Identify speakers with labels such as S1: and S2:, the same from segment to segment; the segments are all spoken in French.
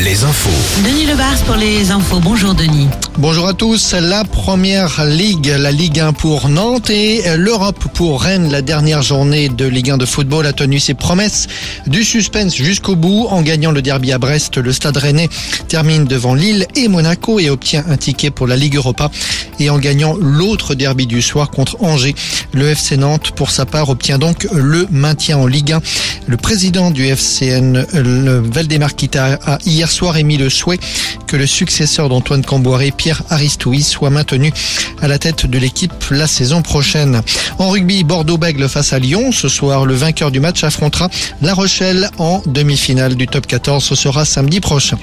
S1: Les infos.
S2: Denis Lebars pour les infos. Bonjour Denis.
S3: Bonjour à tous. La première ligue, la Ligue 1 pour Nantes et l'Europe pour Rennes. La dernière journée de Ligue 1 de football a tenu ses promesses du suspense jusqu'au bout. En gagnant le derby à Brest, le Stade Rennais termine devant Lille et Monaco et obtient un ticket pour la Ligue Europa. Et en gagnant l'autre derby du soir contre Angers, le FC Nantes, pour sa part, obtient donc le maintien en Ligue 1. Le président du FCN, le Valdemar Kita, a hier soir émis le souhait que le successeur d'Antoine Camboiré, Pierre soit maintenu à la tête de l'équipe la saison prochaine. En rugby, Bordeaux-Bègle face à Lyon. Ce soir, le vainqueur du match affrontera La Rochelle en demi-finale du top 14. Ce sera samedi prochain.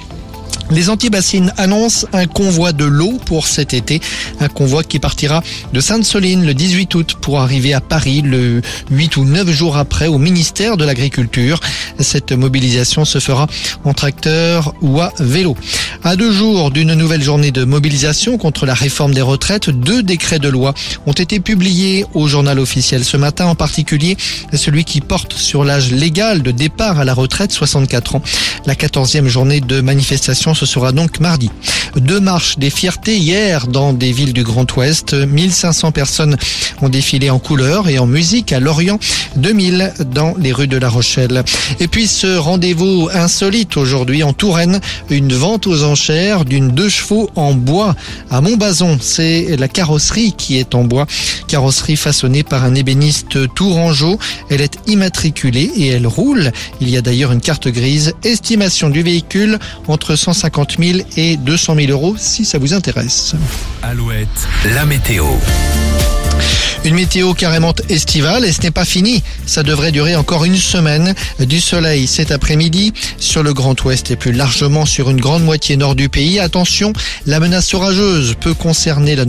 S3: Les antibassines annoncent un convoi de l'eau pour cet été, un convoi qui partira de Sainte-Soline le 18 août pour arriver à Paris le 8 ou 9 jours après au ministère de l'Agriculture. Cette mobilisation se fera en tracteur ou à vélo. À deux jours d'une nouvelle journée de mobilisation contre la réforme des retraites, deux décrets de loi ont été publiés au journal officiel ce matin, en particulier celui qui porte sur l'âge légal de départ à la retraite, 64 ans. La 14e journée de manifestation ce sera donc mardi. Deux marches des fiertés hier dans des villes du Grand Ouest. 1500 personnes ont défilé en couleur et en musique à Lorient. 2000 dans les rues de La Rochelle. Et puis ce rendez-vous insolite aujourd'hui en Touraine. Une vente aux d'une deux chevaux en bois à Montbazon. C'est la carrosserie qui est en bois. Carrosserie façonnée par un ébéniste tourangeau. Elle est immatriculée et elle roule. Il y a d'ailleurs une carte grise. Estimation du véhicule entre 150 000 et 200 000 euros si ça vous intéresse.
S1: Alouette, la météo.
S3: Une météo carrément estivale et ce n'est pas fini. Ça devrait durer encore une semaine. Du soleil cet après-midi sur le Grand Ouest et plus largement sur une grande moitié nord du pays. Attention, la menace orageuse peut concerner la